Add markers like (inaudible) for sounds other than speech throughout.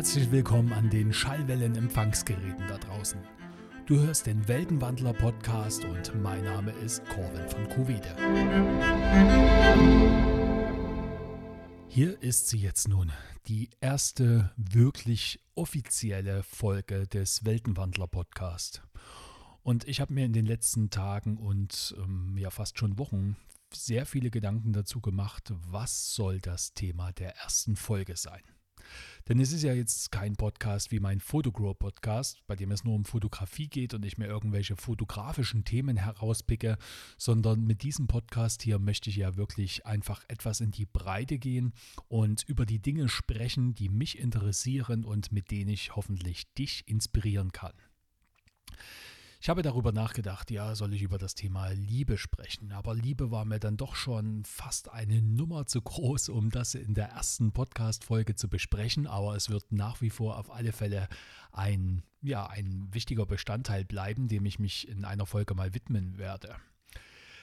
herzlich willkommen an den Schallwellen-Empfangsgeräten da draußen. Du hörst den Weltenwandler-Podcast und mein Name ist Corwin von Kuwede. Hier ist sie jetzt nun, die erste wirklich offizielle Folge des Weltenwandler-Podcast. Und ich habe mir in den letzten Tagen und ähm, ja fast schon Wochen sehr viele Gedanken dazu gemacht, was soll das Thema der ersten Folge sein. Denn es ist ja jetzt kein Podcast wie mein Fotogrow Podcast, bei dem es nur um Fotografie geht und ich mir irgendwelche fotografischen Themen herauspicke, sondern mit diesem Podcast hier möchte ich ja wirklich einfach etwas in die Breite gehen und über die Dinge sprechen, die mich interessieren und mit denen ich hoffentlich dich inspirieren kann. Ich habe darüber nachgedacht, ja, soll ich über das Thema Liebe sprechen, aber Liebe war mir dann doch schon fast eine Nummer zu groß, um das in der ersten Podcast-Folge zu besprechen, aber es wird nach wie vor auf alle Fälle ein, ja, ein wichtiger Bestandteil bleiben, dem ich mich in einer Folge mal widmen werde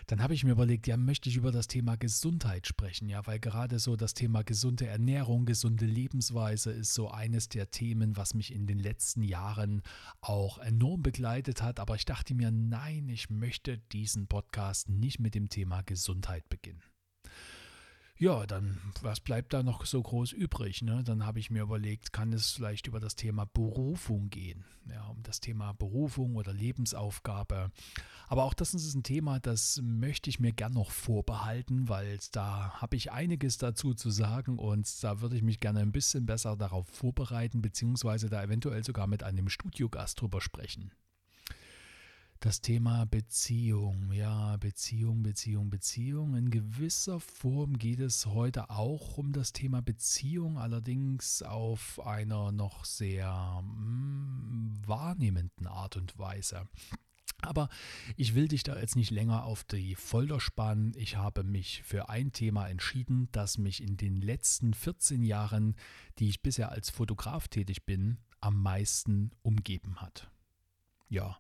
dann habe ich mir überlegt, ja, möchte ich über das Thema Gesundheit sprechen, ja, weil gerade so das Thema gesunde Ernährung, gesunde Lebensweise ist so eines der Themen, was mich in den letzten Jahren auch enorm begleitet hat. Aber ich dachte mir, nein, ich möchte diesen Podcast nicht mit dem Thema Gesundheit beginnen. Ja, dann, was bleibt da noch so groß übrig? Ne? Dann habe ich mir überlegt, kann es vielleicht über das Thema Berufung gehen? Ja, um das Thema Berufung oder Lebensaufgabe. Aber auch das ist ein Thema, das möchte ich mir gern noch vorbehalten, weil da habe ich einiges dazu zu sagen und da würde ich mich gerne ein bisschen besser darauf vorbereiten, beziehungsweise da eventuell sogar mit einem Studiogast drüber sprechen. Das Thema Beziehung, ja, Beziehung, Beziehung, Beziehung. In gewisser Form geht es heute auch um das Thema Beziehung, allerdings auf einer noch sehr mm, wahrnehmenden Art und Weise. Aber ich will dich da jetzt nicht länger auf die Folter spannen. Ich habe mich für ein Thema entschieden, das mich in den letzten 14 Jahren, die ich bisher als Fotograf tätig bin, am meisten umgeben hat. Ja,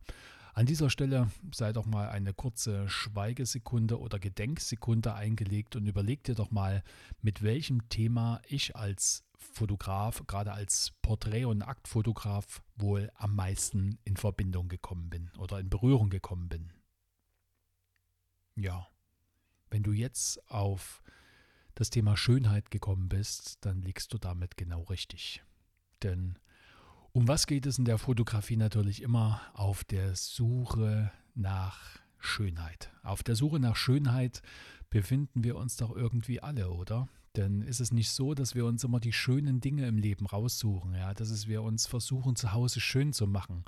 an dieser Stelle sei doch mal eine kurze Schweigesekunde oder Gedenksekunde eingelegt und überleg dir doch mal, mit welchem Thema ich als Fotograf, gerade als Porträt- und Aktfotograf, wohl am meisten in Verbindung gekommen bin oder in Berührung gekommen bin. Ja, wenn du jetzt auf das Thema Schönheit gekommen bist, dann liegst du damit genau richtig. Denn um was geht es in der Fotografie natürlich immer? Auf der Suche nach Schönheit. Auf der Suche nach Schönheit befinden wir uns doch irgendwie alle, oder? Denn ist es nicht so, dass wir uns immer die schönen Dinge im Leben raussuchen, ja, dass wir uns versuchen, zu Hause schön zu machen,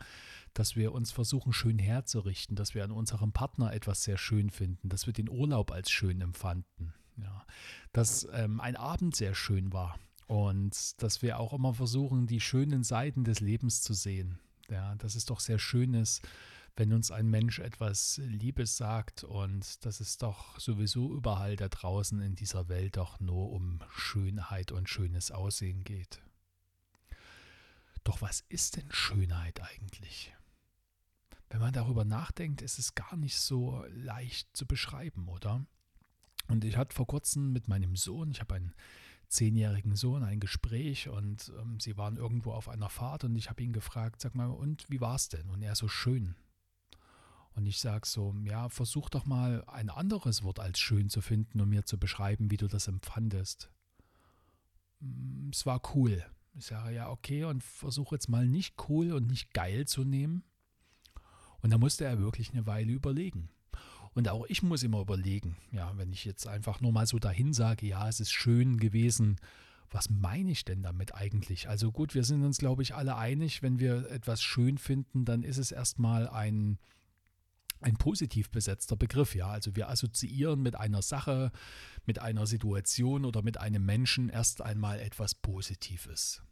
dass wir uns versuchen, schön herzurichten, dass wir an unserem Partner etwas sehr schön finden, dass wir den Urlaub als schön empfanden, ja, dass ähm, ein Abend sehr schön war, und dass wir auch immer versuchen, die schönen Seiten des Lebens zu sehen. Ja, dass es doch sehr schön ist, wenn uns ein Mensch etwas Liebes sagt und dass es doch sowieso überall da draußen in dieser Welt doch nur um Schönheit und schönes Aussehen geht. Doch was ist denn Schönheit eigentlich? Wenn man darüber nachdenkt, ist es gar nicht so leicht zu beschreiben, oder? Und ich hatte vor kurzem mit meinem Sohn, ich habe einen zehnjährigen Sohn ein Gespräch und ähm, sie waren irgendwo auf einer Fahrt und ich habe ihn gefragt, sag mal, und wie war es denn? Und er so schön. Und ich sage so, ja, versuch doch mal ein anderes Wort als schön zu finden, um mir zu beschreiben, wie du das empfandest. Mm, es war cool. Ich sage, ja, okay, und versuche jetzt mal nicht cool und nicht geil zu nehmen. Und da musste er wirklich eine Weile überlegen. Und auch ich muss immer überlegen, ja, wenn ich jetzt einfach nur mal so dahin sage, ja, es ist schön gewesen, was meine ich denn damit eigentlich? Also gut, wir sind uns, glaube ich, alle einig, wenn wir etwas schön finden, dann ist es erstmal ein, ein positiv besetzter Begriff, ja. Also wir assoziieren mit einer Sache, mit einer Situation oder mit einem Menschen erst einmal etwas Positives.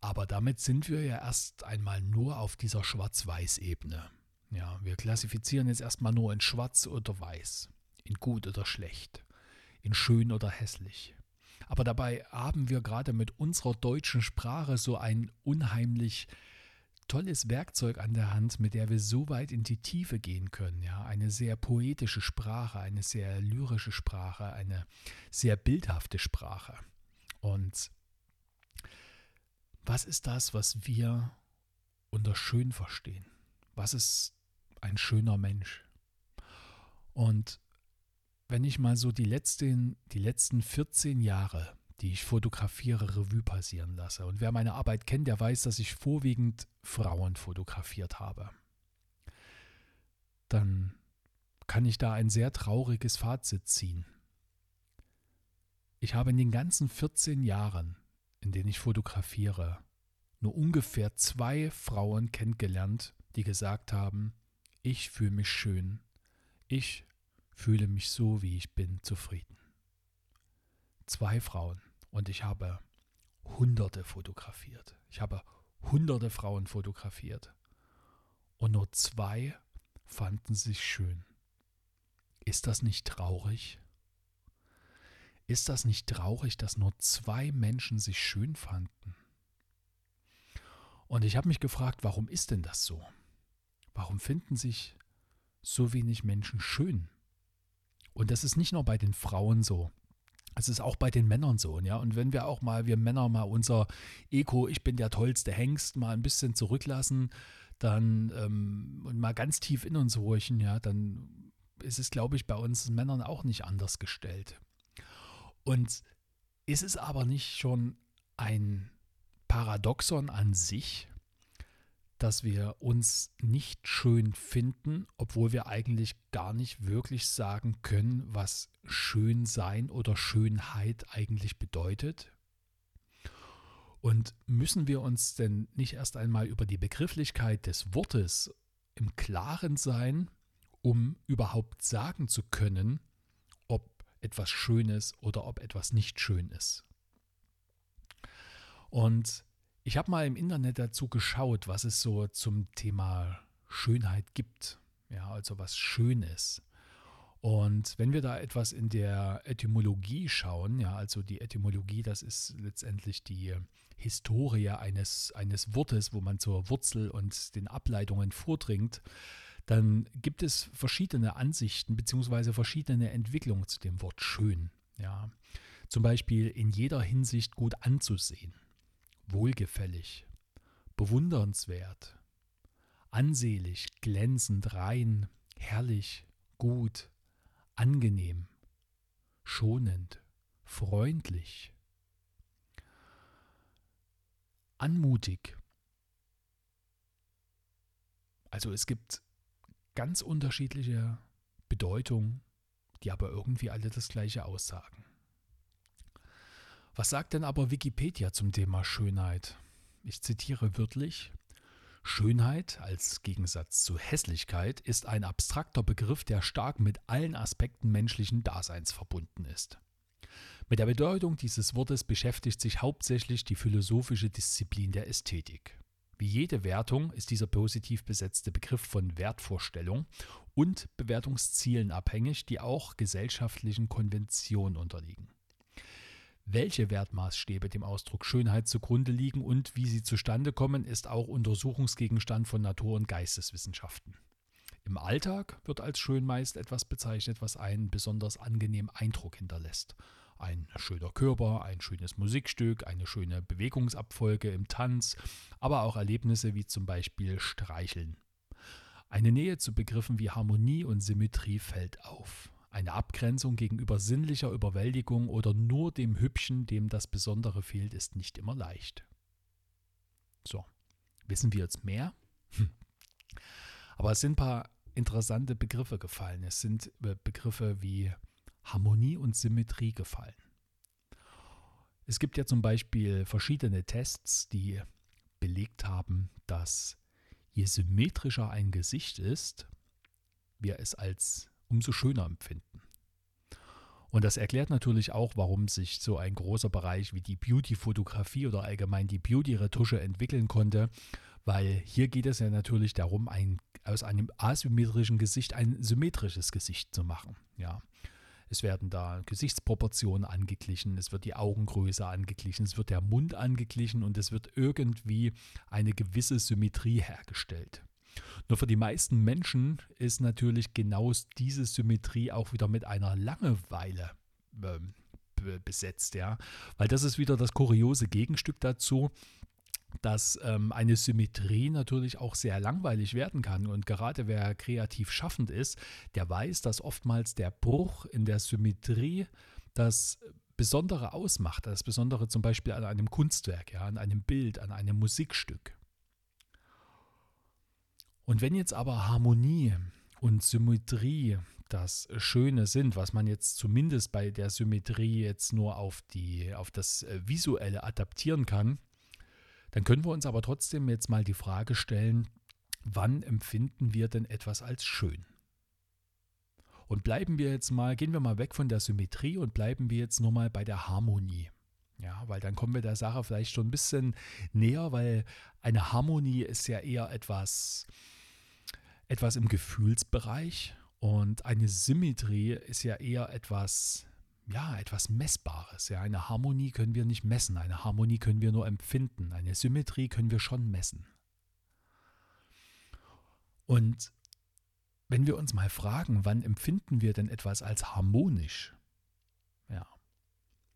Aber damit sind wir ja erst einmal nur auf dieser Schwarz-Weiß-Ebene. Ja, wir klassifizieren jetzt erstmal nur in schwarz oder weiß, in gut oder schlecht, in schön oder hässlich. Aber dabei haben wir gerade mit unserer deutschen Sprache so ein unheimlich tolles Werkzeug an der Hand, mit der wir so weit in die Tiefe gehen können. Ja, eine sehr poetische Sprache, eine sehr lyrische Sprache, eine sehr bildhafte Sprache. Und was ist das, was wir unter schön verstehen? Was ist ein schöner Mensch? Und wenn ich mal so die letzten, die letzten 14 Jahre, die ich fotografiere, Revue passieren lasse, und wer meine Arbeit kennt, der weiß, dass ich vorwiegend Frauen fotografiert habe, dann kann ich da ein sehr trauriges Fazit ziehen. Ich habe in den ganzen 14 Jahren, in denen ich fotografiere, nur ungefähr zwei Frauen kennengelernt, die gesagt haben, ich fühle mich schön, ich fühle mich so, wie ich bin, zufrieden. Zwei Frauen und ich habe Hunderte fotografiert. Ich habe Hunderte Frauen fotografiert und nur zwei fanden sich schön. Ist das nicht traurig? Ist das nicht traurig, dass nur zwei Menschen sich schön fanden? Und ich habe mich gefragt, warum ist denn das so? Warum finden sich so wenig Menschen schön? Und das ist nicht nur bei den Frauen so. Es ist auch bei den Männern so, ja. Und wenn wir auch mal, wir Männer mal unser Ego, ich bin der tollste Hengst, mal ein bisschen zurücklassen, dann ähm, und mal ganz tief in uns horchen, ja, dann ist es, glaube ich, bei uns Männern auch nicht anders gestellt. Und ist es aber nicht schon ein Paradoxon an sich, dass wir uns nicht schön finden, obwohl wir eigentlich gar nicht wirklich sagen können, was schön sein oder Schönheit eigentlich bedeutet? Und müssen wir uns denn nicht erst einmal über die Begrifflichkeit des Wortes im Klaren sein, um überhaupt sagen zu können, ob etwas schön ist oder ob etwas nicht schön ist? Und ich habe mal im Internet dazu geschaut, was es so zum Thema Schönheit gibt. Ja, also was schön ist. Und wenn wir da etwas in der Etymologie schauen, ja, also die Etymologie, das ist letztendlich die Historie eines, eines Wortes, wo man zur Wurzel und den Ableitungen vordringt, dann gibt es verschiedene Ansichten bzw. verschiedene Entwicklungen zu dem Wort schön. Ja. Zum Beispiel in jeder Hinsicht gut anzusehen wohlgefällig, bewundernswert, ansehlich, glänzend, rein, herrlich, gut, angenehm, schonend, freundlich, anmutig. Also es gibt ganz unterschiedliche Bedeutungen, die aber irgendwie alle das gleiche aussagen. Was sagt denn aber Wikipedia zum Thema Schönheit? Ich zitiere wörtlich. Schönheit als Gegensatz zu Hässlichkeit ist ein abstrakter Begriff, der stark mit allen Aspekten menschlichen Daseins verbunden ist. Mit der Bedeutung dieses Wortes beschäftigt sich hauptsächlich die philosophische Disziplin der Ästhetik. Wie jede Wertung ist dieser positiv besetzte Begriff von Wertvorstellung und Bewertungszielen abhängig, die auch gesellschaftlichen Konventionen unterliegen welche Wertmaßstäbe dem Ausdruck Schönheit zugrunde liegen und wie sie zustande kommen, ist auch Untersuchungsgegenstand von Natur- und Geisteswissenschaften. Im Alltag wird als schön meist etwas bezeichnet, was einen besonders angenehmen Eindruck hinterlässt. Ein schöner Körper, ein schönes Musikstück, eine schöne Bewegungsabfolge im Tanz, aber auch Erlebnisse wie zum Beispiel Streicheln. Eine Nähe zu Begriffen wie Harmonie und Symmetrie fällt auf. Eine Abgrenzung gegenüber sinnlicher Überwältigung oder nur dem Hübschen, dem das Besondere fehlt, ist nicht immer leicht. So, wissen wir jetzt mehr? Hm. Aber es sind ein paar interessante Begriffe gefallen. Es sind äh, Begriffe wie Harmonie und Symmetrie gefallen. Es gibt ja zum Beispiel verschiedene Tests, die belegt haben, dass je symmetrischer ein Gesicht ist, wir es als umso schöner empfinden. Und das erklärt natürlich auch, warum sich so ein großer Bereich wie die Beauty-Fotografie oder allgemein die Beauty-Retusche entwickeln konnte, weil hier geht es ja natürlich darum, ein, aus einem asymmetrischen Gesicht ein symmetrisches Gesicht zu machen. Ja. Es werden da Gesichtsproportionen angeglichen, es wird die Augengröße angeglichen, es wird der Mund angeglichen und es wird irgendwie eine gewisse Symmetrie hergestellt. Nur für die meisten Menschen ist natürlich genau diese Symmetrie auch wieder mit einer Langeweile ähm, besetzt, ja. Weil das ist wieder das kuriose Gegenstück dazu. dass ähm, eine Symmetrie natürlich auch sehr langweilig werden kann. Und gerade wer kreativ schaffend ist, der weiß, dass oftmals der Bruch in der Symmetrie das Besondere ausmacht. Das Besondere zum Beispiel an einem Kunstwerk, ja, an einem Bild, an einem Musikstück. Und wenn jetzt aber Harmonie und Symmetrie das Schöne sind, was man jetzt zumindest bei der Symmetrie jetzt nur auf, die, auf das äh, Visuelle adaptieren kann, dann können wir uns aber trotzdem jetzt mal die Frage stellen, wann empfinden wir denn etwas als schön? Und bleiben wir jetzt mal, gehen wir mal weg von der Symmetrie und bleiben wir jetzt nur mal bei der Harmonie. Ja, weil dann kommen wir der Sache vielleicht schon ein bisschen näher, weil eine Harmonie ist ja eher etwas, etwas im Gefühlsbereich und eine Symmetrie ist ja eher etwas, ja, etwas Messbares. Ja, eine Harmonie können wir nicht messen, eine Harmonie können wir nur empfinden, eine Symmetrie können wir schon messen. Und wenn wir uns mal fragen, wann empfinden wir denn etwas als harmonisch? Ja,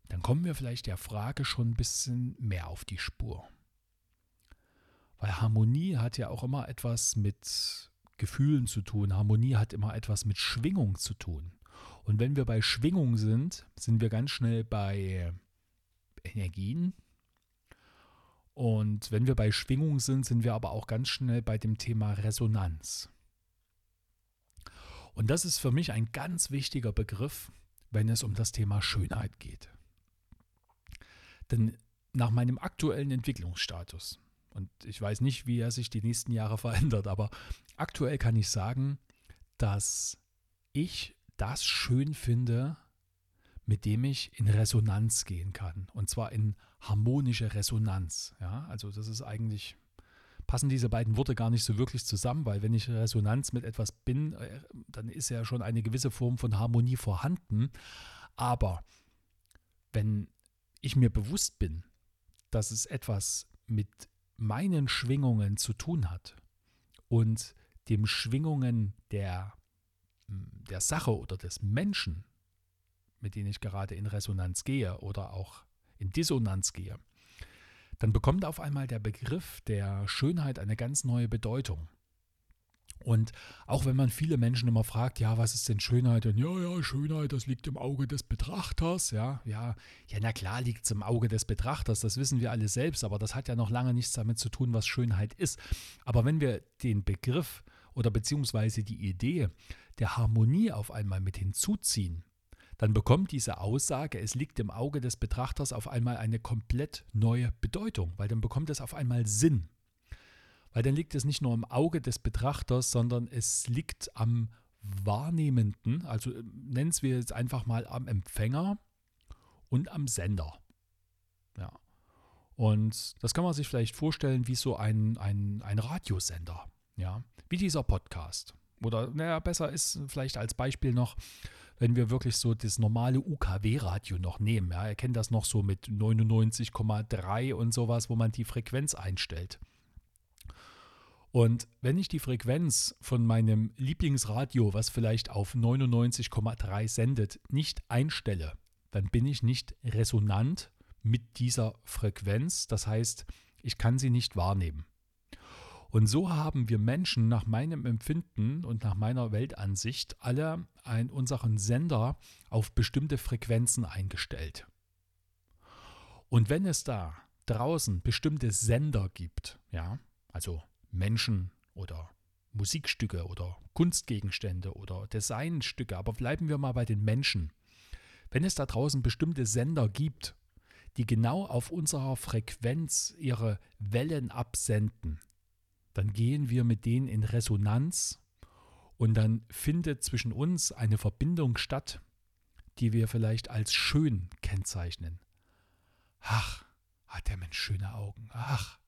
dann kommen wir vielleicht der Frage schon ein bisschen mehr auf die Spur. Weil Harmonie hat ja auch immer etwas mit Gefühlen zu tun. Harmonie hat immer etwas mit Schwingung zu tun. Und wenn wir bei Schwingung sind, sind wir ganz schnell bei Energien. Und wenn wir bei Schwingung sind, sind wir aber auch ganz schnell bei dem Thema Resonanz. Und das ist für mich ein ganz wichtiger Begriff, wenn es um das Thema Schönheit geht. Denn nach meinem aktuellen Entwicklungsstatus, und ich weiß nicht, wie er sich die nächsten Jahre (laughs) verändert, aber aktuell kann ich sagen, dass ich das schön finde, mit dem ich in Resonanz gehen kann. Und zwar in harmonische Resonanz. Ja, also das ist eigentlich, passen diese beiden Worte gar nicht so wirklich zusammen, weil wenn ich Resonanz mit etwas bin, äh, dann ist ja schon eine gewisse Form von Harmonie vorhanden. Aber wenn ich mir bewusst bin, dass es etwas mit meinen Schwingungen zu tun hat und dem Schwingungen der, der Sache oder des Menschen, mit denen ich gerade in Resonanz gehe oder auch in Dissonanz gehe, dann bekommt auf einmal der Begriff der Schönheit eine ganz neue Bedeutung. Und auch wenn man viele Menschen immer fragt, ja, was ist denn Schönheit? Und ja, ja, Schönheit, das liegt im Auge des Betrachters. Ja, ja, ja, na klar liegt es im Auge des Betrachters, das wissen wir alle selbst, aber das hat ja noch lange nichts damit zu tun, was Schönheit ist. Aber wenn wir den Begriff oder beziehungsweise die Idee der Harmonie auf einmal mit hinzuziehen, dann bekommt diese Aussage, es liegt im Auge des Betrachters auf einmal eine komplett neue Bedeutung, weil dann bekommt es auf einmal Sinn. Weil dann liegt es nicht nur im Auge des Betrachters, sondern es liegt am Wahrnehmenden, also äh, nennen es wir jetzt einfach mal am Empfänger und am Sender. Ja. Und das kann man sich vielleicht vorstellen wie so ein, ein, ein Radiosender, ja, wie dieser Podcast. Oder, naja, besser ist vielleicht als Beispiel noch, wenn wir wirklich so das normale UKW-Radio noch nehmen. Ja, ihr kennt das noch so mit 99,3 und sowas, wo man die Frequenz einstellt. Und wenn ich die Frequenz von meinem Lieblingsradio, was vielleicht auf 99,3 sendet, nicht einstelle, dann bin ich nicht resonant mit dieser Frequenz. Das heißt, ich kann sie nicht wahrnehmen. Und so haben wir Menschen nach meinem Empfinden und nach meiner Weltansicht alle einen, unseren Sender auf bestimmte Frequenzen eingestellt. Und wenn es da draußen bestimmte Sender gibt, ja, also Menschen oder Musikstücke oder Kunstgegenstände oder Designstücke, aber bleiben wir mal bei den Menschen. Wenn es da draußen bestimmte Sender gibt, die genau auf unserer Frequenz ihre Wellen absenden, dann gehen wir mit denen in Resonanz und dann findet zwischen uns eine Verbindung statt, die wir vielleicht als schön kennzeichnen. Ach, hat der Mensch schöne Augen. Ach,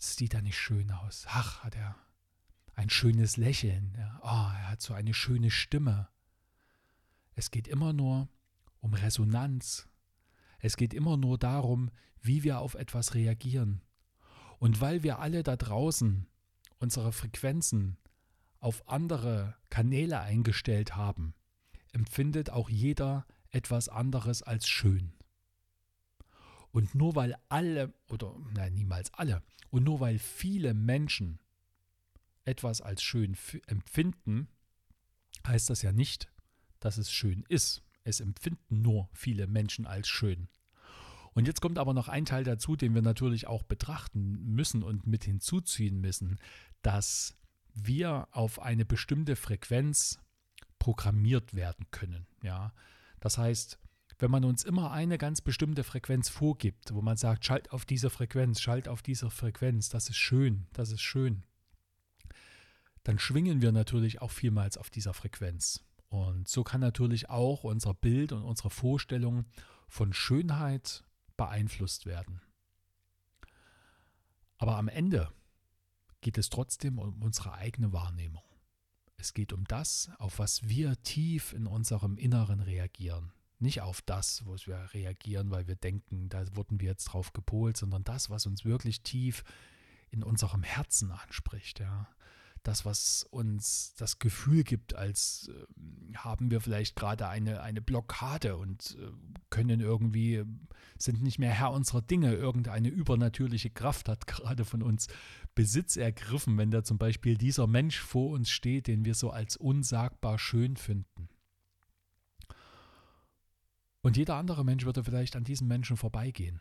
sieht er nicht schön aus. Ach, hat er ein schönes Lächeln. Oh, er hat so eine schöne Stimme. Es geht immer nur um Resonanz. Es geht immer nur darum, wie wir auf etwas reagieren. Und weil wir alle da draußen unsere Frequenzen auf andere Kanäle eingestellt haben, empfindet auch jeder etwas anderes als schön. Und nur weil alle, oder nein, niemals alle, und nur weil viele Menschen etwas als schön empfinden, heißt das ja nicht, dass es schön ist. Es empfinden nur viele Menschen als schön. Und jetzt kommt aber noch ein Teil dazu, den wir natürlich auch betrachten müssen und mit hinzuziehen müssen, dass wir auf eine bestimmte Frequenz programmiert werden können. Ja, das heißt, wenn man uns immer eine ganz bestimmte Frequenz vorgibt, wo man sagt, schalt auf diese Frequenz, schalt auf diese Frequenz, das ist schön, das ist schön, dann schwingen wir natürlich auch vielmals auf dieser Frequenz. Und so kann natürlich auch unser Bild und unsere Vorstellung von Schönheit beeinflusst werden. Aber am Ende geht es trotzdem um unsere eigene Wahrnehmung. Es geht um das, auf was wir tief in unserem Inneren reagieren. Nicht auf das, wo wir reagieren, weil wir denken, da wurden wir jetzt drauf gepolt, sondern das, was uns wirklich tief in unserem Herzen anspricht. Ja das, was uns das Gefühl gibt, als äh, haben wir vielleicht gerade eine, eine Blockade und äh, können irgendwie, sind nicht mehr Herr unserer Dinge. Irgendeine übernatürliche Kraft hat gerade von uns Besitz ergriffen, wenn da zum Beispiel dieser Mensch vor uns steht, den wir so als unsagbar schön finden. Und jeder andere Mensch würde vielleicht an diesem Menschen vorbeigehen.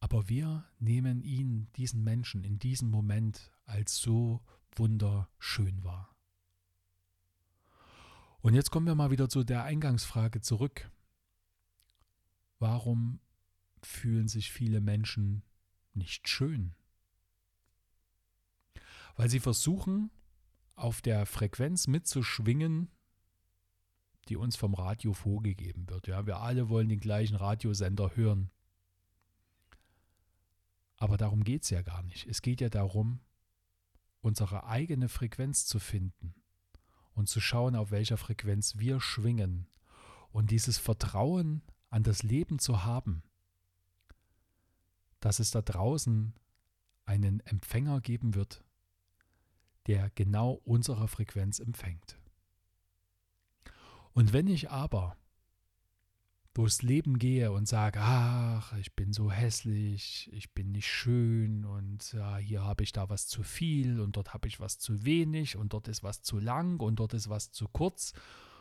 Aber wir nehmen ihn, diesen Menschen, in diesem Moment als so wunderschön war. Und jetzt kommen wir mal wieder zu der Eingangsfrage zurück. Warum fühlen sich viele Menschen nicht schön? Weil sie versuchen, auf der Frequenz mitzuschwingen, die uns vom Radio vorgegeben wird. Ja, wir alle wollen den gleichen Radiosender hören. Aber darum geht es ja gar nicht. Es geht ja darum, unsere eigene Frequenz zu finden und zu schauen, auf welcher Frequenz wir schwingen und dieses Vertrauen an das Leben zu haben, dass es da draußen einen Empfänger geben wird, der genau unsere Frequenz empfängt. Und wenn ich aber durchs Leben gehe und sage, ach, ich bin so hässlich, ich bin nicht schön und ja, hier habe ich da was zu viel und dort habe ich was zu wenig und dort ist was zu lang und dort ist was zu kurz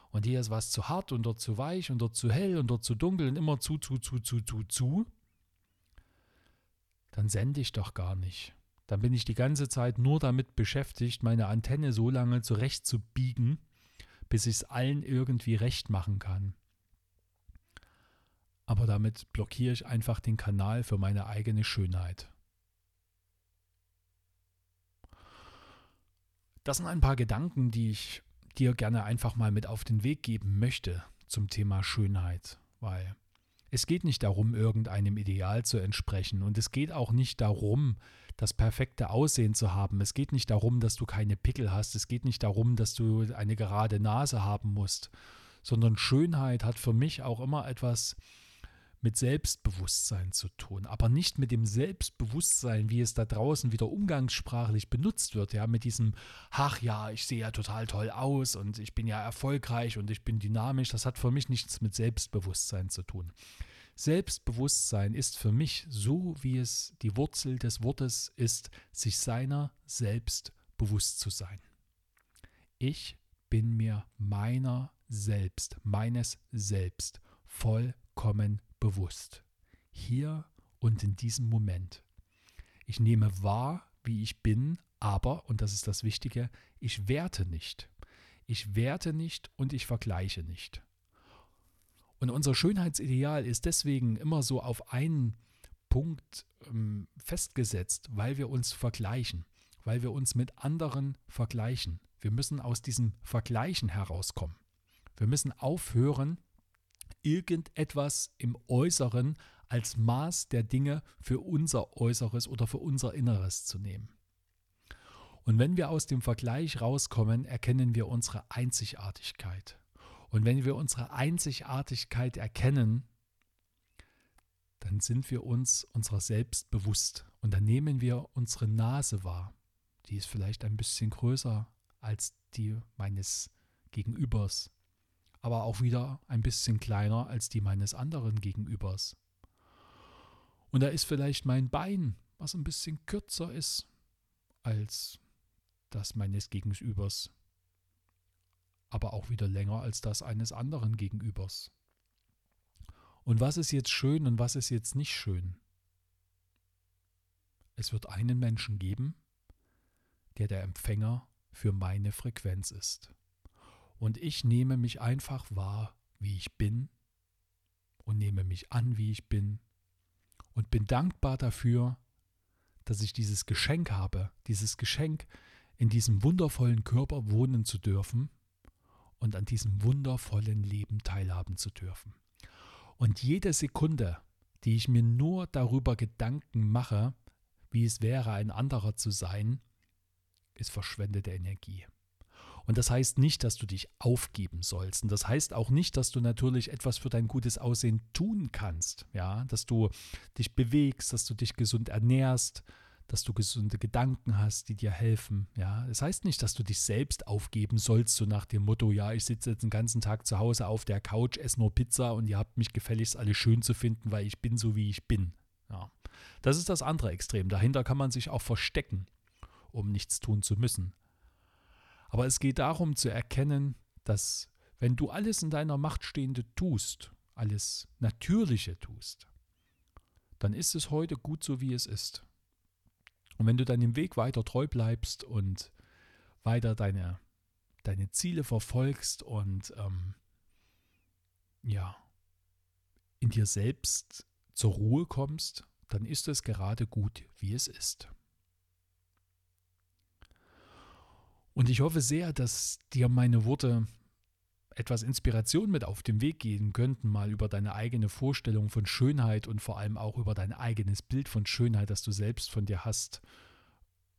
und hier ist was zu hart und dort zu weich und dort zu hell und dort zu dunkel und immer zu, zu, zu, zu, zu, zu, dann sende ich doch gar nicht. Dann bin ich die ganze Zeit nur damit beschäftigt, meine Antenne so lange zurechtzubiegen, bis ich es allen irgendwie recht machen kann aber damit blockiere ich einfach den Kanal für meine eigene Schönheit. Das sind ein paar Gedanken, die ich dir gerne einfach mal mit auf den Weg geben möchte zum Thema Schönheit, weil es geht nicht darum, irgendeinem Ideal zu entsprechen und es geht auch nicht darum, das perfekte Aussehen zu haben. Es geht nicht darum, dass du keine Pickel hast. Es geht nicht darum, dass du eine gerade Nase haben musst, sondern Schönheit hat für mich auch immer etwas mit Selbstbewusstsein zu tun, aber nicht mit dem Selbstbewusstsein, wie es da draußen wieder umgangssprachlich benutzt wird, ja, mit diesem, ach ja, ich sehe ja total toll aus und ich bin ja erfolgreich und ich bin dynamisch, das hat für mich nichts mit Selbstbewusstsein zu tun. Selbstbewusstsein ist für mich so, wie es die Wurzel des Wortes ist, sich seiner selbst bewusst zu sein. Ich bin mir meiner selbst, meines Selbst vollkommen bewusst. Hier und in diesem Moment. Ich nehme wahr, wie ich bin, aber, und das ist das Wichtige, ich werte nicht. Ich werte nicht und ich vergleiche nicht. Und unser Schönheitsideal ist deswegen immer so auf einen Punkt ähm, festgesetzt, weil wir uns vergleichen, weil wir uns mit anderen vergleichen. Wir müssen aus diesem Vergleichen herauskommen. Wir müssen aufhören, irgendetwas im Äußeren als Maß der Dinge für unser Äußeres oder für unser Inneres zu nehmen. Und wenn wir aus dem Vergleich rauskommen, erkennen wir unsere Einzigartigkeit. Und wenn wir unsere Einzigartigkeit erkennen, dann sind wir uns unserer selbst bewusst und dann nehmen wir unsere Nase wahr. Die ist vielleicht ein bisschen größer als die meines Gegenübers aber auch wieder ein bisschen kleiner als die meines anderen Gegenübers. Und da ist vielleicht mein Bein, was ein bisschen kürzer ist als das meines Gegenübers, aber auch wieder länger als das eines anderen Gegenübers. Und was ist jetzt schön und was ist jetzt nicht schön? Es wird einen Menschen geben, der der Empfänger für meine Frequenz ist. Und ich nehme mich einfach wahr, wie ich bin und nehme mich an, wie ich bin und bin dankbar dafür, dass ich dieses Geschenk habe, dieses Geschenk, in diesem wundervollen Körper wohnen zu dürfen und an diesem wundervollen Leben teilhaben zu dürfen. Und jede Sekunde, die ich mir nur darüber Gedanken mache, wie es wäre, ein anderer zu sein, ist verschwendete Energie. Und das heißt nicht, dass du dich aufgeben sollst. Und das heißt auch nicht, dass du natürlich etwas für dein gutes Aussehen tun kannst. Ja, dass du dich bewegst, dass du dich gesund ernährst, dass du gesunde Gedanken hast, die dir helfen. Ja, das heißt nicht, dass du dich selbst aufgeben sollst, so nach dem Motto, ja, ich sitze jetzt den ganzen Tag zu Hause auf der Couch, esse nur Pizza und ihr habt mich gefälligst alle schön zu finden, weil ich bin so, wie ich bin. Ja, das ist das andere Extrem. Dahinter kann man sich auch verstecken, um nichts tun zu müssen. Aber es geht darum zu erkennen, dass wenn du alles in deiner Macht Stehende tust, alles Natürliche tust, dann ist es heute gut so, wie es ist. Und wenn du deinem Weg weiter treu bleibst und weiter deine, deine Ziele verfolgst und ähm, ja, in dir selbst zur Ruhe kommst, dann ist es gerade gut, wie es ist. Und ich hoffe sehr, dass dir meine Worte etwas Inspiration mit auf den Weg gehen könnten, mal über deine eigene Vorstellung von Schönheit und vor allem auch über dein eigenes Bild von Schönheit, das du selbst von dir hast,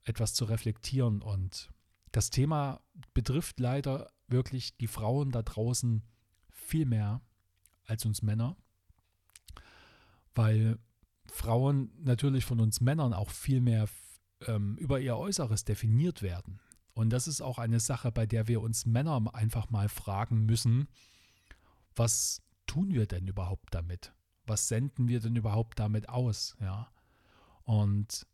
etwas zu reflektieren. Und das Thema betrifft leider wirklich die Frauen da draußen viel mehr als uns Männer, weil Frauen natürlich von uns Männern auch viel mehr ähm, über ihr Äußeres definiert werden. Und das ist auch eine Sache, bei der wir uns Männer einfach mal fragen müssen, was tun wir denn überhaupt damit? Was senden wir denn überhaupt damit aus? Ja. Und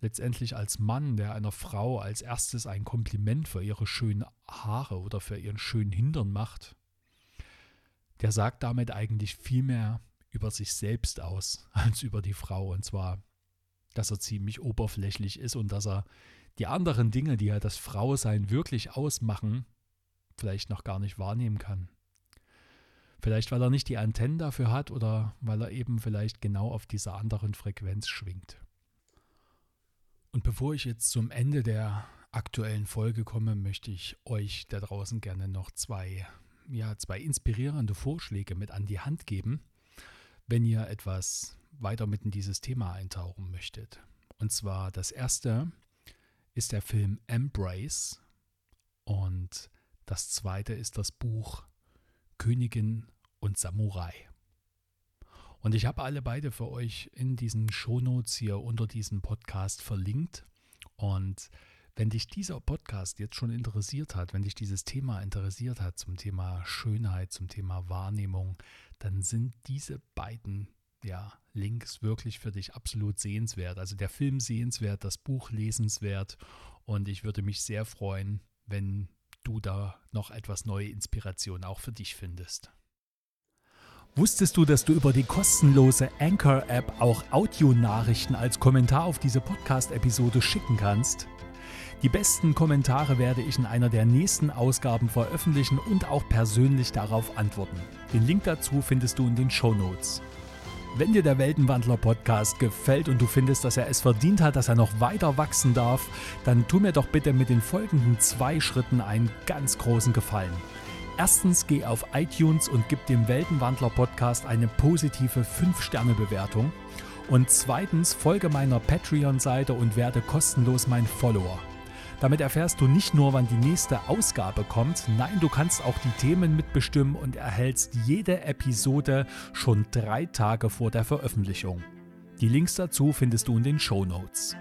letztendlich als Mann, der einer Frau als erstes ein Kompliment für ihre schönen Haare oder für ihren schönen Hintern macht, der sagt damit eigentlich viel mehr über sich selbst aus (laughs) als über die Frau. Und zwar, dass er ziemlich oberflächlich ist und dass er die anderen Dinge, die ja das Frausein wirklich ausmachen, vielleicht noch gar nicht wahrnehmen kann. Vielleicht weil er nicht die Antennen dafür hat oder weil er eben vielleicht genau auf dieser anderen Frequenz schwingt. Und bevor ich jetzt zum Ende der aktuellen Folge komme, möchte ich euch da draußen gerne noch zwei, ja, zwei inspirierende Vorschläge mit an die Hand geben, wenn ihr etwas weiter mit in dieses Thema eintauchen möchtet. Und zwar das erste ist der Film Embrace und das zweite ist das Buch Königin und Samurai. Und ich habe alle beide für euch in diesen Shownotes hier unter diesem Podcast verlinkt. Und wenn dich dieser Podcast jetzt schon interessiert hat, wenn dich dieses Thema interessiert hat zum Thema Schönheit, zum Thema Wahrnehmung, dann sind diese beiden ja, Links wirklich für dich absolut sehenswert. Also der Film sehenswert, das Buch lesenswert und ich würde mich sehr freuen, wenn du da noch etwas neue Inspiration auch für dich findest. Wusstest du, dass du über die kostenlose Anchor-App auch Audionachrichten als Kommentar auf diese Podcast-Episode schicken kannst? Die besten Kommentare werde ich in einer der nächsten Ausgaben veröffentlichen und auch persönlich darauf antworten. Den Link dazu findest du in den Show Notes. Wenn dir der Weltenwandler-Podcast gefällt und du findest, dass er es verdient hat, dass er noch weiter wachsen darf, dann tu mir doch bitte mit den folgenden zwei Schritten einen ganz großen Gefallen. Erstens geh auf iTunes und gib dem Weltenwandler-Podcast eine positive 5-Sterne-Bewertung. Und zweitens folge meiner Patreon-Seite und werde kostenlos mein Follower. Damit erfährst du nicht nur, wann die nächste Ausgabe kommt, nein, du kannst auch die Themen mitbestimmen und erhältst jede Episode schon drei Tage vor der Veröffentlichung. Die Links dazu findest du in den Show Notes.